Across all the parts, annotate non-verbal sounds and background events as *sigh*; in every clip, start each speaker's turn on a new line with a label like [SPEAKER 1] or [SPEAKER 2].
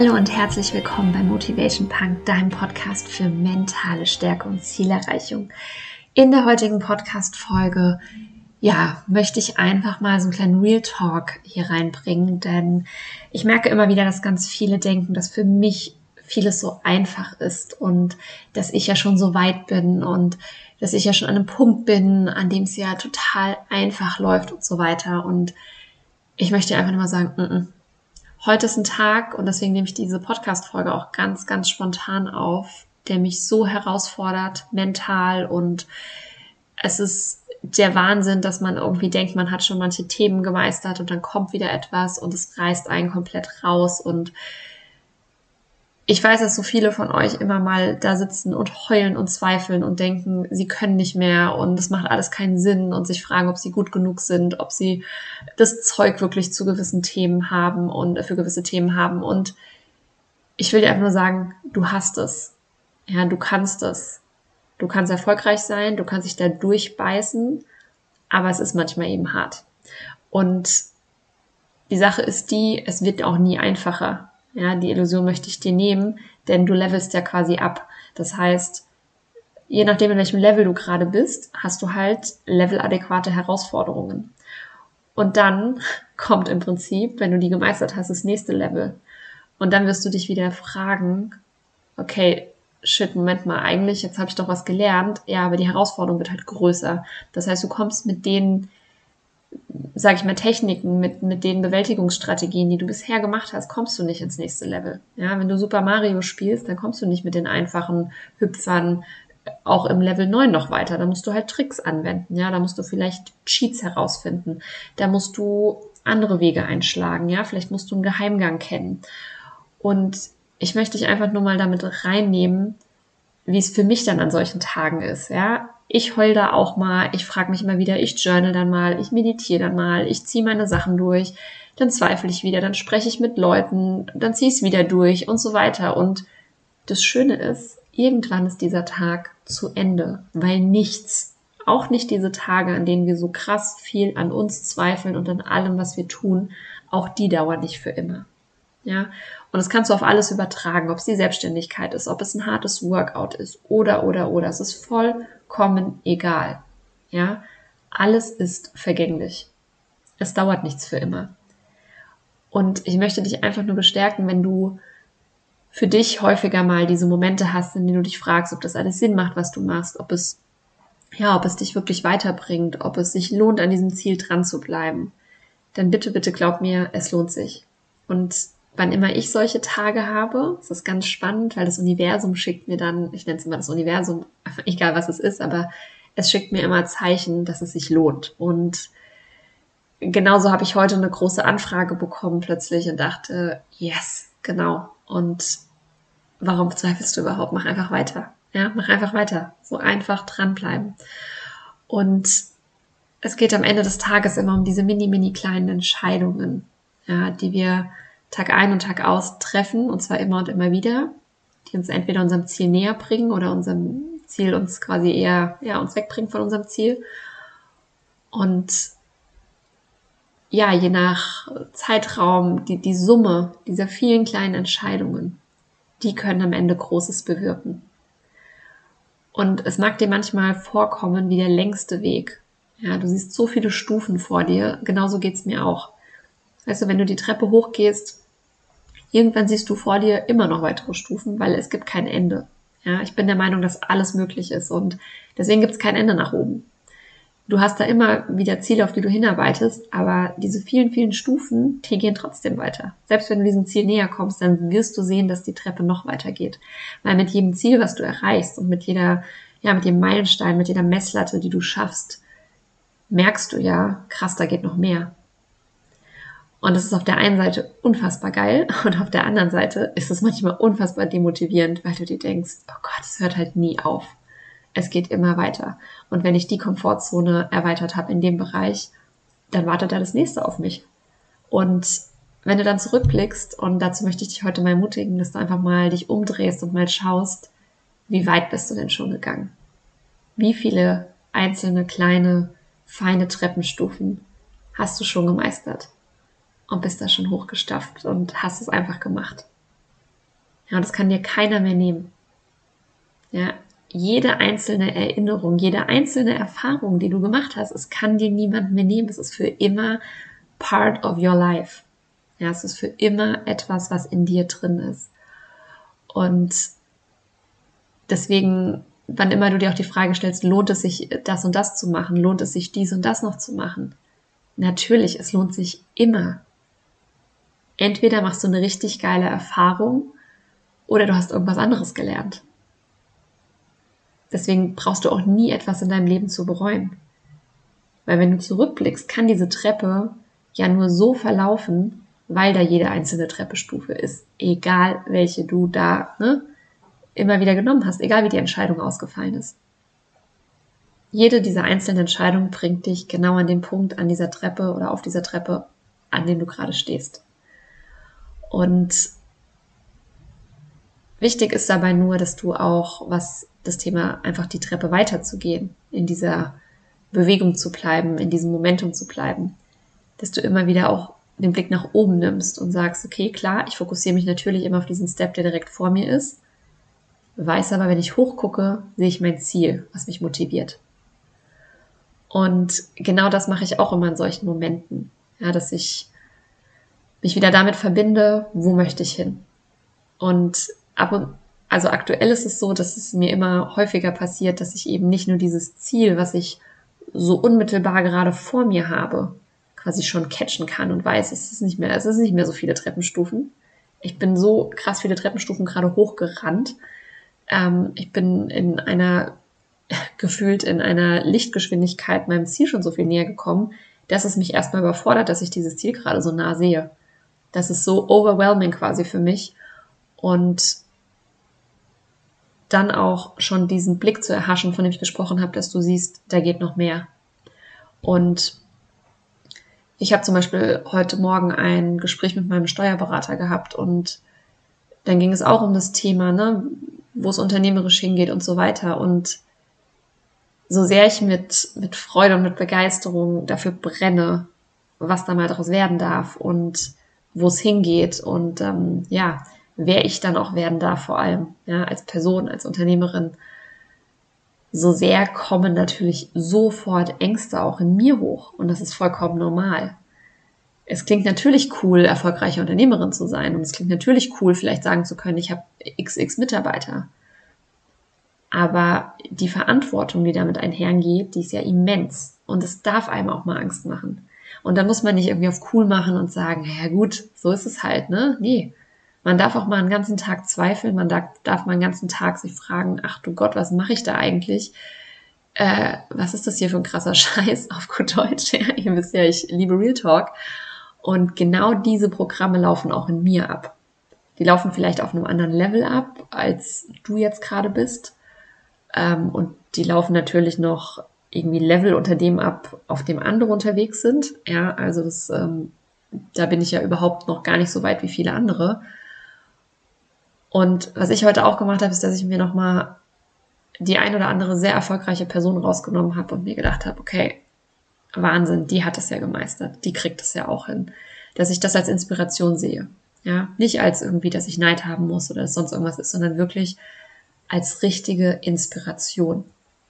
[SPEAKER 1] Hallo und herzlich willkommen bei Motivation Punk, deinem Podcast für mentale Stärke und Zielerreichung. In der heutigen Podcast-Folge, ja, möchte ich einfach mal so einen kleinen Real Talk hier reinbringen, denn ich merke immer wieder, dass ganz viele denken, dass für mich vieles so einfach ist und dass ich ja schon so weit bin und dass ich ja schon an einem Punkt bin, an dem es ja total einfach läuft und so weiter. Und ich möchte einfach nur mal sagen, mm -mm, Heute ist ein Tag und deswegen nehme ich diese Podcast-Folge auch ganz, ganz spontan auf, der mich so herausfordert, mental und es ist der Wahnsinn, dass man irgendwie denkt, man hat schon manche Themen gemeistert und dann kommt wieder etwas und es reißt einen komplett raus und ich weiß, dass so viele von euch immer mal da sitzen und heulen und zweifeln und denken, sie können nicht mehr und es macht alles keinen Sinn und sich fragen, ob sie gut genug sind, ob sie das Zeug wirklich zu gewissen Themen haben und für gewisse Themen haben. Und ich will dir einfach nur sagen, du hast es. Ja, du kannst es. Du kannst erfolgreich sein, du kannst dich da durchbeißen, aber es ist manchmal eben hart. Und die Sache ist die, es wird auch nie einfacher. Ja, die Illusion möchte ich dir nehmen, denn du levelst ja quasi ab. Das heißt, je nachdem, in welchem Level du gerade bist, hast du halt leveladäquate Herausforderungen. Und dann *laughs* kommt im Prinzip, wenn du die gemeistert hast, das nächste Level. Und dann wirst du dich wieder fragen, okay, shit, Moment mal, eigentlich, jetzt habe ich doch was gelernt. Ja, aber die Herausforderung wird halt größer. Das heißt, du kommst mit den sage ich mal, Techniken, mit, mit den Bewältigungsstrategien, die du bisher gemacht hast, kommst du nicht ins nächste Level. Ja, wenn du Super Mario spielst, dann kommst du nicht mit den einfachen Hüpfern auch im Level 9 noch weiter. Da musst du halt Tricks anwenden. Ja, da musst du vielleicht Cheats herausfinden. Da musst du andere Wege einschlagen. Ja, vielleicht musst du einen Geheimgang kennen. Und ich möchte dich einfach nur mal damit reinnehmen, wie es für mich dann an solchen Tagen ist. Ja, ich heul da auch mal, ich frage mich immer wieder, ich journal dann mal, ich meditiere dann mal, ich ziehe meine Sachen durch, dann zweifle ich wieder, dann spreche ich mit Leuten, dann ziehe ich es wieder durch und so weiter. Und das Schöne ist, irgendwann ist dieser Tag zu Ende, weil nichts, auch nicht diese Tage, an denen wir so krass viel an uns zweifeln und an allem, was wir tun, auch die dauern nicht für immer. Ja, und das kannst du auf alles übertragen, ob es die Selbstständigkeit ist, ob es ein hartes Workout ist oder, oder, oder. Es ist vollkommen egal. Ja, alles ist vergänglich. Es dauert nichts für immer. Und ich möchte dich einfach nur bestärken, wenn du für dich häufiger mal diese Momente hast, in denen du dich fragst, ob das alles Sinn macht, was du machst, ob es, ja, ob es dich wirklich weiterbringt, ob es sich lohnt, an diesem Ziel dran zu bleiben. Dann bitte, bitte glaub mir, es lohnt sich. Und wann immer ich solche Tage habe, ist das ganz spannend, weil das Universum schickt mir dann, ich nenne es immer das Universum, *laughs* egal was es ist, aber es schickt mir immer Zeichen, dass es sich lohnt. Und genauso habe ich heute eine große Anfrage bekommen plötzlich und dachte, yes, genau. Und warum zweifelst du überhaupt? Mach einfach weiter. Ja, mach einfach weiter. So einfach dranbleiben. Und es geht am Ende des Tages immer um diese mini, mini kleinen Entscheidungen, ja, die wir Tag ein und Tag aus treffen, und zwar immer und immer wieder, die uns entweder unserem Ziel näher bringen oder unserem Ziel uns quasi eher, ja, uns wegbringen von unserem Ziel. Und ja, je nach Zeitraum, die, die Summe dieser vielen kleinen Entscheidungen, die können am Ende Großes bewirken. Und es mag dir manchmal vorkommen wie der längste Weg. Ja, du siehst so viele Stufen vor dir. Genauso geht's mir auch. Weißt du, wenn du die Treppe hochgehst, irgendwann siehst du vor dir immer noch weitere Stufen, weil es gibt kein Ende. Ja, ich bin der Meinung, dass alles möglich ist und deswegen gibt es kein Ende nach oben. Du hast da immer wieder Ziele, auf die du hinarbeitest, aber diese vielen, vielen Stufen, die gehen trotzdem weiter. Selbst wenn du diesem Ziel näher kommst, dann wirst du sehen, dass die Treppe noch weiter geht. Weil mit jedem Ziel, was du erreichst und mit jeder, ja, mit jedem Meilenstein, mit jeder Messlatte, die du schaffst, merkst du ja, krass, da geht noch mehr. Und das ist auf der einen Seite unfassbar geil *laughs* und auf der anderen Seite ist es manchmal unfassbar demotivierend, weil du dir denkst, oh Gott, es hört halt nie auf. Es geht immer weiter. Und wenn ich die Komfortzone erweitert habe in dem Bereich, dann wartet da das nächste auf mich. Und wenn du dann zurückblickst, und dazu möchte ich dich heute mal ermutigen, dass du einfach mal dich umdrehst und mal schaust, wie weit bist du denn schon gegangen? Wie viele einzelne kleine, feine Treppenstufen hast du schon gemeistert? Und bist da schon hochgestafft und hast es einfach gemacht. Ja, und das kann dir keiner mehr nehmen. Ja, jede einzelne Erinnerung, jede einzelne Erfahrung, die du gemacht hast, es kann dir niemand mehr nehmen. Es ist für immer part of your life. Ja, es ist für immer etwas, was in dir drin ist. Und deswegen, wann immer du dir auch die Frage stellst, lohnt es sich, das und das zu machen? Lohnt es sich, dies und das noch zu machen? Natürlich, es lohnt sich immer. Entweder machst du eine richtig geile Erfahrung oder du hast irgendwas anderes gelernt. Deswegen brauchst du auch nie etwas in deinem Leben zu bereuen. Weil wenn du zurückblickst, kann diese Treppe ja nur so verlaufen, weil da jede einzelne Treppestufe ist. Egal welche du da ne, immer wieder genommen hast, egal wie die Entscheidung ausgefallen ist. Jede dieser einzelnen Entscheidungen bringt dich genau an den Punkt an dieser Treppe oder auf dieser Treppe, an dem du gerade stehst. Und wichtig ist dabei nur, dass du auch, was das Thema einfach die Treppe weiterzugehen, in dieser Bewegung zu bleiben, in diesem Momentum zu bleiben, dass du immer wieder auch den Blick nach oben nimmst und sagst, okay, klar, ich fokussiere mich natürlich immer auf diesen Step, der direkt vor mir ist, weiß aber, wenn ich hochgucke, sehe ich mein Ziel, was mich motiviert. Und genau das mache ich auch immer in solchen Momenten, ja, dass ich mich wieder damit verbinde, wo möchte ich hin. Und ab und also aktuell ist es so, dass es mir immer häufiger passiert, dass ich eben nicht nur dieses Ziel, was ich so unmittelbar gerade vor mir habe, quasi schon catchen kann und weiß, es ist nicht mehr, es ist nicht mehr so viele Treppenstufen. Ich bin so krass viele Treppenstufen gerade hochgerannt. Ähm, ich bin in einer, *laughs* gefühlt in einer Lichtgeschwindigkeit meinem Ziel schon so viel näher gekommen, dass es mich erstmal überfordert, dass ich dieses Ziel gerade so nah sehe. Das ist so overwhelming quasi für mich. Und dann auch schon diesen Blick zu erhaschen, von dem ich gesprochen habe, dass du siehst, da geht noch mehr. Und ich habe zum Beispiel heute Morgen ein Gespräch mit meinem Steuerberater gehabt und dann ging es auch um das Thema, ne, wo es unternehmerisch hingeht und so weiter. Und so sehr ich mit, mit Freude und mit Begeisterung dafür brenne, was da mal daraus werden darf und wo es hingeht und ähm, ja, wer ich dann auch werden darf, vor allem, ja, als Person, als Unternehmerin, so sehr kommen natürlich sofort Ängste auch in mir hoch. Und das ist vollkommen normal. Es klingt natürlich cool, erfolgreiche Unternehmerin zu sein. Und es klingt natürlich cool, vielleicht sagen zu können, ich habe XX Mitarbeiter. Aber die Verantwortung, die damit einhergeht, die ist ja immens. Und es darf einem auch mal Angst machen. Und dann muss man nicht irgendwie auf cool machen und sagen, ja gut, so ist es halt, ne? Nee. Man darf auch mal einen ganzen Tag zweifeln, man darf, darf mal einen ganzen Tag sich fragen, ach du Gott, was mache ich da eigentlich? Äh, was ist das hier für ein krasser *laughs* Scheiß auf gut Deutsch? Ja, ihr wisst ja, ich liebe Real Talk. Und genau diese Programme laufen auch in mir ab. Die laufen vielleicht auf einem anderen Level ab, als du jetzt gerade bist. Ähm, und die laufen natürlich noch irgendwie Level unter dem ab, auf dem andere unterwegs sind. Ja, also das, ähm, da bin ich ja überhaupt noch gar nicht so weit wie viele andere. Und was ich heute auch gemacht habe, ist, dass ich mir nochmal die ein oder andere sehr erfolgreiche Person rausgenommen habe und mir gedacht habe, okay, Wahnsinn, die hat es ja gemeistert, die kriegt es ja auch hin. Dass ich das als Inspiration sehe. Ja, nicht als irgendwie, dass ich Neid haben muss oder dass sonst irgendwas ist, sondern wirklich als richtige Inspiration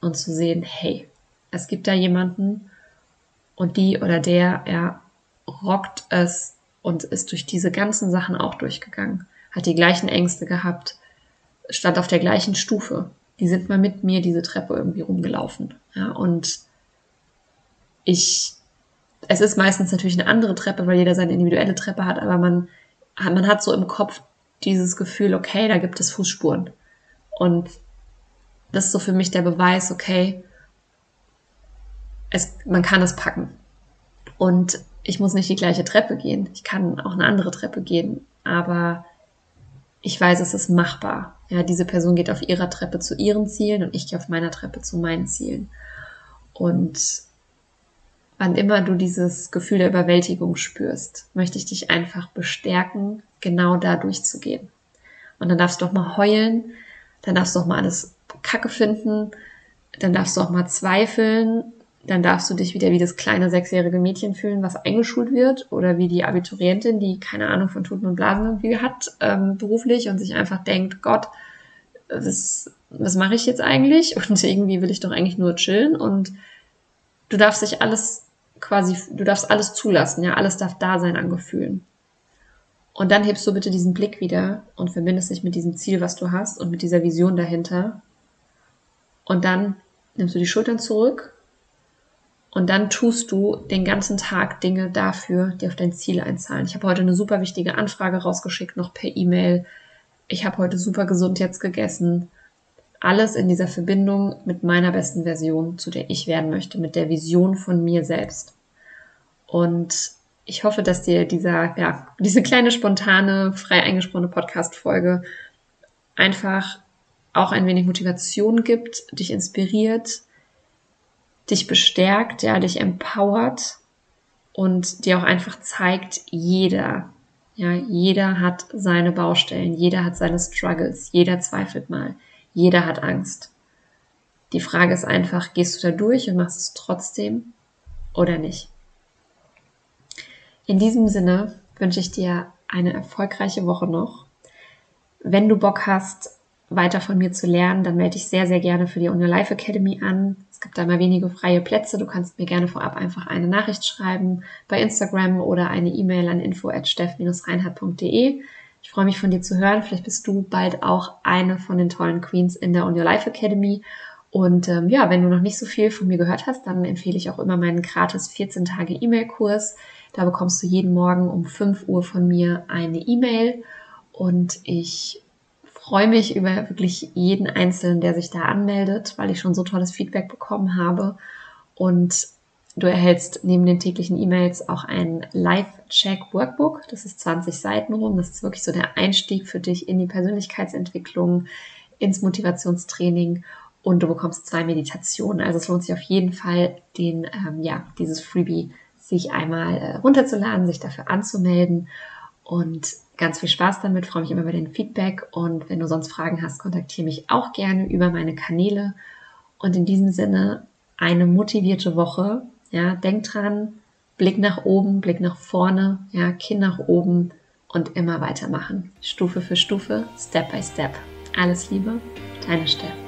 [SPEAKER 1] und zu sehen, hey, es gibt da jemanden und die oder der, ja, rockt es und ist durch diese ganzen Sachen auch durchgegangen hat die gleichen Ängste gehabt, stand auf der gleichen Stufe. Die sind mal mit mir diese Treppe irgendwie rumgelaufen. Ja, und ich, es ist meistens natürlich eine andere Treppe, weil jeder seine individuelle Treppe hat, aber man, man hat so im Kopf dieses Gefühl, okay, da gibt es Fußspuren. Und das ist so für mich der Beweis, okay, es, man kann es packen. Und ich muss nicht die gleiche Treppe gehen. Ich kann auch eine andere Treppe gehen. Aber ich weiß, es ist machbar. Ja, diese Person geht auf ihrer Treppe zu ihren Zielen und ich gehe auf meiner Treppe zu meinen Zielen. Und wann immer du dieses Gefühl der Überwältigung spürst, möchte ich dich einfach bestärken, genau da durchzugehen. Und dann darfst du auch mal heulen, dann darfst du auch mal alles Kacke finden, dann darfst du auch mal zweifeln, dann darfst du dich wieder wie das kleine sechsjährige Mädchen fühlen, was eingeschult wird, oder wie die Abiturientin, die keine Ahnung von Tuten und Blasen irgendwie hat, ähm, beruflich und sich einfach denkt, Gott, was, was mache ich jetzt eigentlich? *laughs* Und irgendwie will ich doch eigentlich nur chillen. Und du darfst dich alles quasi, du darfst alles zulassen, ja, alles darf da sein an Gefühlen. Und dann hebst du bitte diesen Blick wieder und verbindest dich mit diesem Ziel, was du hast und mit dieser Vision dahinter. Und dann nimmst du die Schultern zurück und dann tust du den ganzen Tag Dinge dafür, die auf dein Ziel einzahlen. Ich habe heute eine super wichtige Anfrage rausgeschickt, noch per E-Mail. Ich habe heute super gesund jetzt gegessen. Alles in dieser Verbindung mit meiner besten Version, zu der ich werden möchte, mit der Vision von mir selbst. Und ich hoffe, dass dir dieser, ja, diese kleine spontane, frei eingesprochene Podcast-Folge einfach auch ein wenig Motivation gibt, dich inspiriert, dich bestärkt, ja, dich empowert und dir auch einfach zeigt, jeder, ja, jeder hat seine Baustellen, jeder hat seine Struggles, jeder zweifelt mal, jeder hat Angst. Die Frage ist einfach, gehst du da durch und machst es trotzdem oder nicht? In diesem Sinne wünsche ich dir eine erfolgreiche Woche noch. Wenn du Bock hast, weiter von mir zu lernen, dann melde dich sehr, sehr gerne für die On Your Life Academy an. Es gibt da mal wenige freie Plätze. Du kannst mir gerne vorab einfach eine Nachricht schreiben bei Instagram oder eine E-Mail an info@steff-reinhardt.de. Ich freue mich von dir zu hören. Vielleicht bist du bald auch eine von den tollen Queens in der On Your Life Academy. Und ähm, ja, wenn du noch nicht so viel von mir gehört hast, dann empfehle ich auch immer meinen gratis 14 Tage E-Mail-Kurs. Da bekommst du jeden Morgen um 5 Uhr von mir eine E-Mail und ich freue mich über wirklich jeden Einzelnen, der sich da anmeldet, weil ich schon so tolles Feedback bekommen habe. Und du erhältst neben den täglichen E-Mails auch ein Live-Check-Workbook. Das ist 20 Seiten rum. Das ist wirklich so der Einstieg für dich in die Persönlichkeitsentwicklung, ins Motivationstraining und du bekommst zwei Meditationen. Also es lohnt sich auf jeden Fall, den, ähm, ja, dieses Freebie sich einmal äh, runterzuladen, sich dafür anzumelden und ganz viel Spaß damit. Freue mich immer über den Feedback und wenn du sonst Fragen hast, kontaktiere mich auch gerne über meine Kanäle. Und in diesem Sinne eine motivierte Woche. Ja, denk dran, Blick nach oben, Blick nach vorne, ja, Kinn nach oben und immer weitermachen. Stufe für Stufe, Step by Step. Alles Liebe, deine Steff.